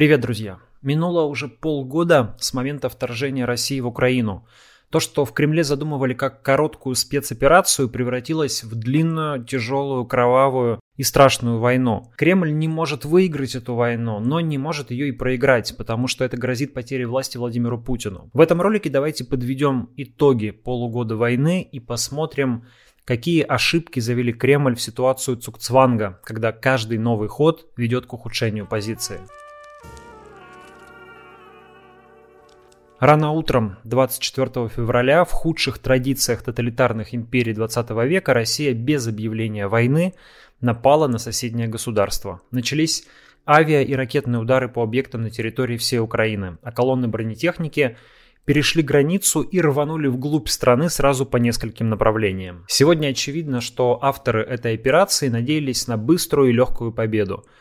Привет, друзья! Минуло уже полгода с момента вторжения России в Украину. То, что в Кремле задумывали как короткую спецоперацию, превратилось в длинную, тяжелую, кровавую и страшную войну. Кремль не может выиграть эту войну, но не может ее и проиграть, потому что это грозит потерей власти Владимиру Путину. В этом ролике давайте подведем итоги полугода войны и посмотрим, какие ошибки завели Кремль в ситуацию Цукцванга, когда каждый новый ход ведет к ухудшению позиции. Рано утром 24 февраля в худших традициях тоталитарных империй 20 века Россия без объявления войны напала на соседнее государство. Начались авиа и ракетные удары по объектам на территории всей Украины, а колонны бронетехники перешли границу и рванули вглубь страны сразу по нескольким направлениям. Сегодня очевидно, что авторы этой операции надеялись на быструю и легкую победу –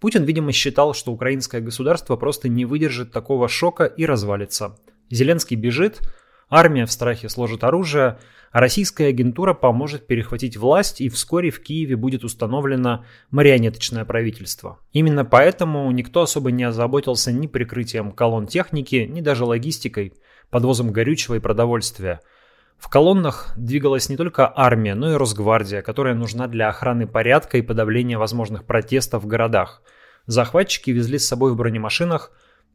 Путин, видимо, считал, что украинское государство просто не выдержит такого шока и развалится. Зеленский бежит, армия в страхе сложит оружие, а российская агентура поможет перехватить власть, и вскоре в Киеве будет установлено марионеточное правительство. Именно поэтому никто особо не озаботился ни прикрытием колонн техники, ни даже логистикой, подвозом горючего и продовольствия – в колоннах двигалась не только армия, но и Росгвардия, которая нужна для охраны порядка и подавления возможных протестов в городах. Захватчики везли с собой в бронемашинах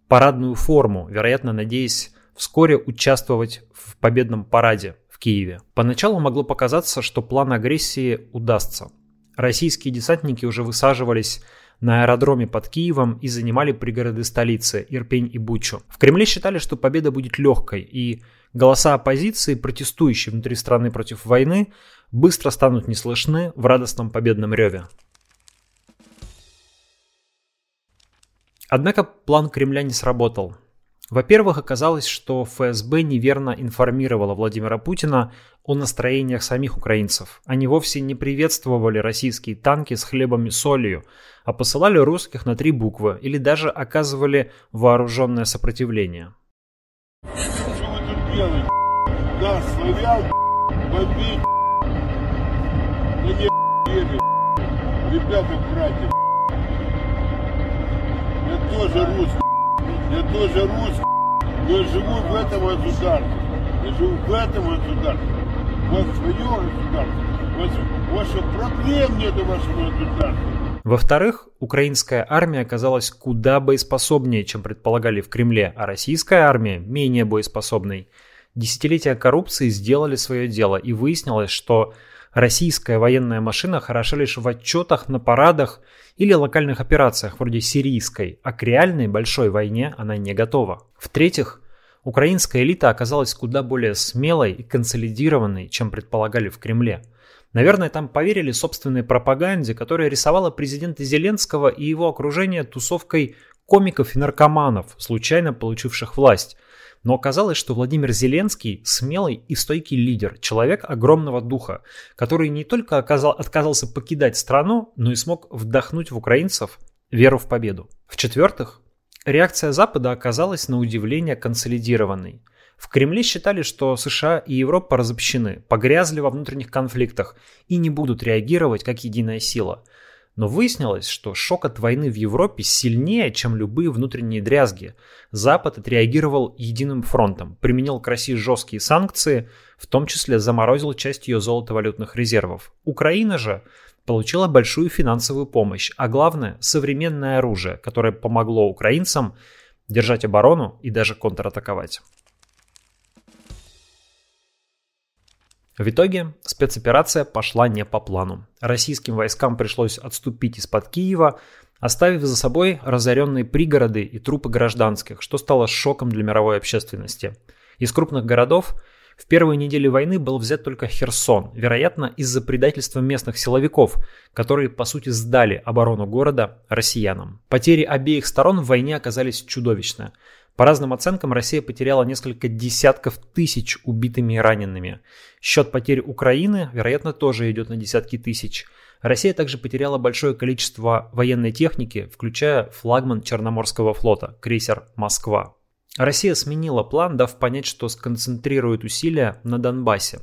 парадную форму, вероятно, надеясь вскоре участвовать в победном параде в Киеве. Поначалу могло показаться, что план агрессии удастся. Российские десантники уже высаживались на аэродроме под Киевом и занимали пригороды столицы Ирпень и Бучу. В Кремле считали, что победа будет легкой, и голоса оппозиции, протестующие внутри страны против войны, быстро станут неслышны в радостном победном реве. Однако план Кремля не сработал. Во-первых, оказалось, что ФСБ неверно информировала Владимира Путина о настроениях самих украинцев. Они вовсе не приветствовали российские танки с хлебом и солью, а посылали русских на три буквы или даже оказывали вооруженное сопротивление. Что вы тут делаете? Да, славян, бомбить. Да не ребята, братья. Я тоже русский. Я тоже русский, но живу в этом государстве. Я живу в этом государстве. Вот свое государство. Ваших проблем нет вашего государства. Во-вторых, украинская армия оказалась куда боеспособнее, чем предполагали в Кремле, а российская армия менее боеспособной. Десятилетия коррупции сделали свое дело, и выяснилось, что Российская военная машина хороша лишь в отчетах на парадах или локальных операциях вроде сирийской, а к реальной большой войне она не готова. В-третьих, украинская элита оказалась куда более смелой и консолидированной, чем предполагали в Кремле. Наверное, там поверили собственной пропаганде, которая рисовала президента Зеленского и его окружение тусовкой комиков и наркоманов, случайно получивших власть, но оказалось, что Владимир Зеленский смелый и стойкий лидер, человек огромного духа, который не только оказал, отказался покидать страну, но и смог вдохнуть в украинцев веру в победу. В-четвертых, реакция Запада оказалась на удивление консолидированной. В Кремле считали, что США и Европа разобщены, погрязли во внутренних конфликтах и не будут реагировать как единая сила – но выяснилось, что шок от войны в Европе сильнее, чем любые внутренние дрязги. Запад отреагировал единым фронтом, применил к России жесткие санкции, в том числе заморозил часть ее золотовалютных резервов. Украина же получила большую финансовую помощь, а главное – современное оружие, которое помогло украинцам держать оборону и даже контратаковать. В итоге спецоперация пошла не по плану. Российским войскам пришлось отступить из-под Киева, оставив за собой разоренные пригороды и трупы гражданских, что стало шоком для мировой общественности. Из крупных городов в первые недели войны был взят только Херсон, вероятно, из-за предательства местных силовиков, которые, по сути, сдали оборону города россиянам. Потери обеих сторон в войне оказались чудовищны. По разным оценкам, Россия потеряла несколько десятков тысяч убитыми и ранеными. Счет потерь Украины, вероятно, тоже идет на десятки тысяч. Россия также потеряла большое количество военной техники, включая флагман Черноморского флота, крейсер «Москва». Россия сменила план, дав понять, что сконцентрирует усилия на Донбассе.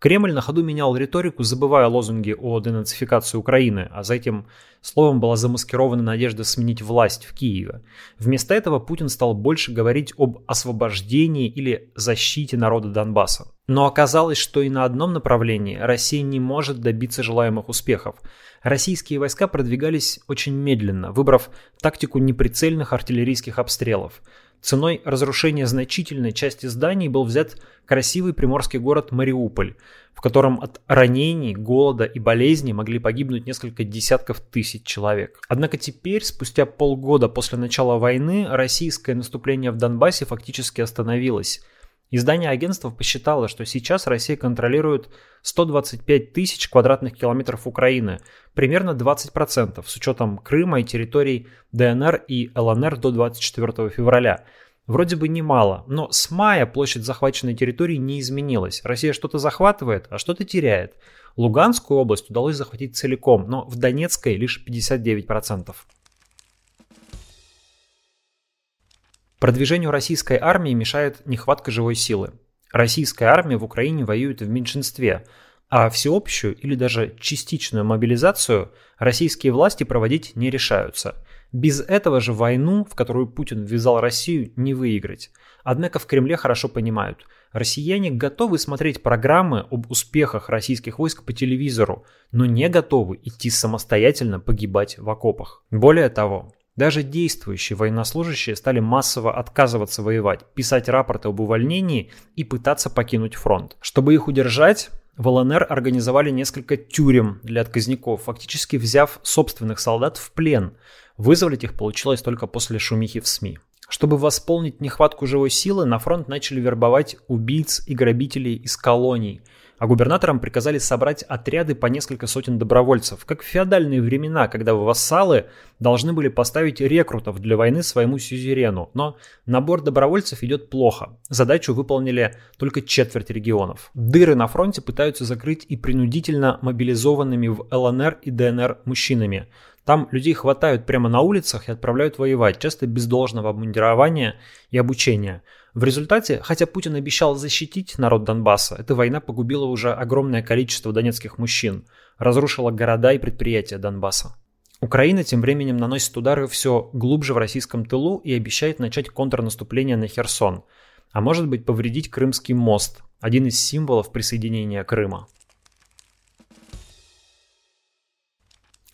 Кремль на ходу менял риторику, забывая лозунги о денацификации Украины, а за этим словом была замаскирована надежда сменить власть в Киеве. Вместо этого Путин стал больше говорить об освобождении или защите народа Донбасса. Но оказалось, что и на одном направлении Россия не может добиться желаемых успехов. Российские войска продвигались очень медленно, выбрав тактику неприцельных артиллерийских обстрелов – Ценой разрушения значительной части зданий был взят красивый приморский город Мариуполь, в котором от ранений, голода и болезней могли погибнуть несколько десятков тысяч человек. Однако теперь, спустя полгода после начала войны, российское наступление в Донбассе фактически остановилось – Издание агентства посчитало, что сейчас Россия контролирует 125 тысяч квадратных километров Украины, примерно 20% с учетом Крыма и территорий ДНР и ЛНР до 24 февраля. Вроде бы немало, но с мая площадь захваченной территории не изменилась. Россия что-то захватывает, а что-то теряет. Луганскую область удалось захватить целиком, но в Донецкой лишь 59%. Продвижению российской армии мешает нехватка живой силы. Российская армия в Украине воюет в меньшинстве, а всеобщую или даже частичную мобилизацию российские власти проводить не решаются. Без этого же войну, в которую Путин ввязал Россию, не выиграть. Однако в Кремле хорошо понимают, россияне готовы смотреть программы об успехах российских войск по телевизору, но не готовы идти самостоятельно погибать в окопах. Более того, даже действующие военнослужащие стали массово отказываться воевать, писать рапорты об увольнении и пытаться покинуть фронт. Чтобы их удержать, в ЛНР организовали несколько тюрем для отказников, фактически взяв собственных солдат в плен. Вызволить их получилось только после шумихи в СМИ. Чтобы восполнить нехватку живой силы, на фронт начали вербовать убийц и грабителей из колоний – а губернаторам приказали собрать отряды по несколько сотен добровольцев, как в феодальные времена, когда вассалы должны были поставить рекрутов для войны своему сюзерену. Но набор добровольцев идет плохо. Задачу выполнили только четверть регионов. Дыры на фронте пытаются закрыть и принудительно мобилизованными в ЛНР и ДНР мужчинами. Там людей хватают прямо на улицах и отправляют воевать, часто без должного обмундирования и обучения – в результате, хотя Путин обещал защитить народ Донбасса, эта война погубила уже огромное количество донецких мужчин, разрушила города и предприятия Донбасса. Украина тем временем наносит удары все глубже в российском тылу и обещает начать контрнаступление на Херсон, а может быть повредить Крымский мост, один из символов присоединения Крыма.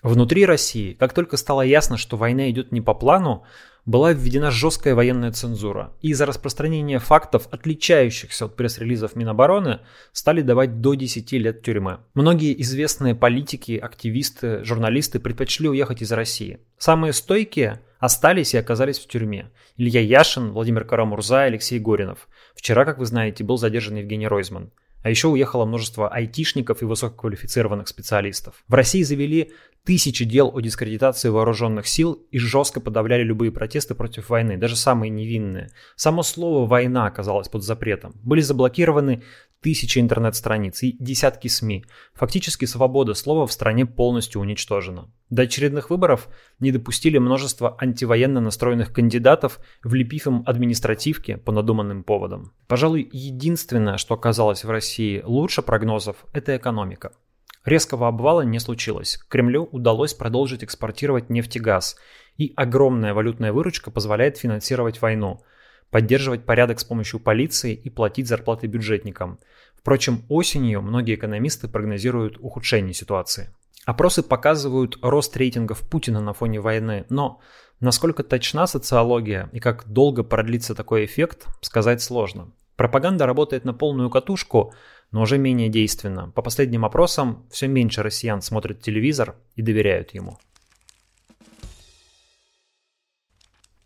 Внутри России, как только стало ясно, что война идет не по плану, была введена жесткая военная цензура. И из-за распространения фактов, отличающихся от пресс-релизов Минобороны, стали давать до 10 лет тюрьмы. Многие известные политики, активисты, журналисты предпочли уехать из России. Самые стойкие остались и оказались в тюрьме. Илья Яшин, Владимир Карамурза, Алексей Горинов. Вчера, как вы знаете, был задержан Евгений Ройзман. А еще уехало множество айтишников и высококвалифицированных специалистов. В России завели тысячи дел о дискредитации вооруженных сил и жестко подавляли любые протесты против войны, даже самые невинные. Само слово «война» оказалось под запретом. Были заблокированы тысячи интернет-страниц и десятки СМИ. Фактически свобода слова в стране полностью уничтожена. До очередных выборов не допустили множество антивоенно настроенных кандидатов, влепив им административки по надуманным поводам. Пожалуй, единственное, что оказалось в России лучше прогнозов, это экономика. Резкого обвала не случилось. Кремлю удалось продолжить экспортировать нефть и газ, и огромная валютная выручка позволяет финансировать войну, поддерживать порядок с помощью полиции и платить зарплаты бюджетникам. Впрочем, осенью многие экономисты прогнозируют ухудшение ситуации. Опросы показывают рост рейтингов Путина на фоне войны, но насколько точна социология и как долго продлится такой эффект, сказать сложно. Пропаганда работает на полную катушку – но уже менее действенно. По последним опросам, все меньше россиян смотрят телевизор и доверяют ему.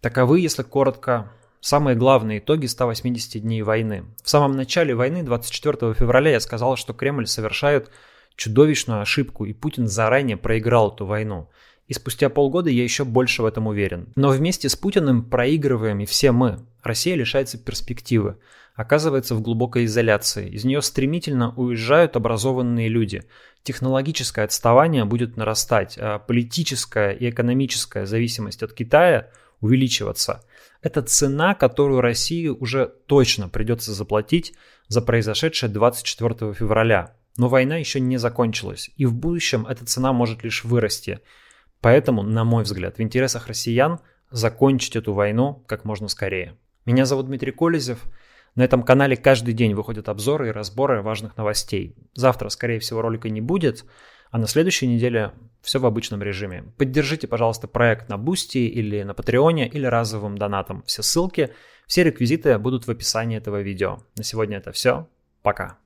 Таковы, если коротко, самые главные итоги 180 дней войны. В самом начале войны, 24 февраля, я сказал, что Кремль совершает чудовищную ошибку, и Путин заранее проиграл эту войну. И спустя полгода я еще больше в этом уверен. Но вместе с Путиным проигрываем и все мы. Россия лишается перспективы оказывается в глубокой изоляции. Из нее стремительно уезжают образованные люди. Технологическое отставание будет нарастать, а политическая и экономическая зависимость от Китая увеличиваться. Это цена, которую России уже точно придется заплатить за произошедшее 24 февраля. Но война еще не закончилась, и в будущем эта цена может лишь вырасти. Поэтому, на мой взгляд, в интересах россиян закончить эту войну как можно скорее. Меня зовут Дмитрий Колезев. На этом канале каждый день выходят обзоры и разборы важных новостей. Завтра, скорее всего, ролика не будет, а на следующей неделе все в обычном режиме. Поддержите, пожалуйста, проект на Бусти или на Патреоне или разовым донатом. Все ссылки, все реквизиты будут в описании этого видео. На сегодня это все. Пока.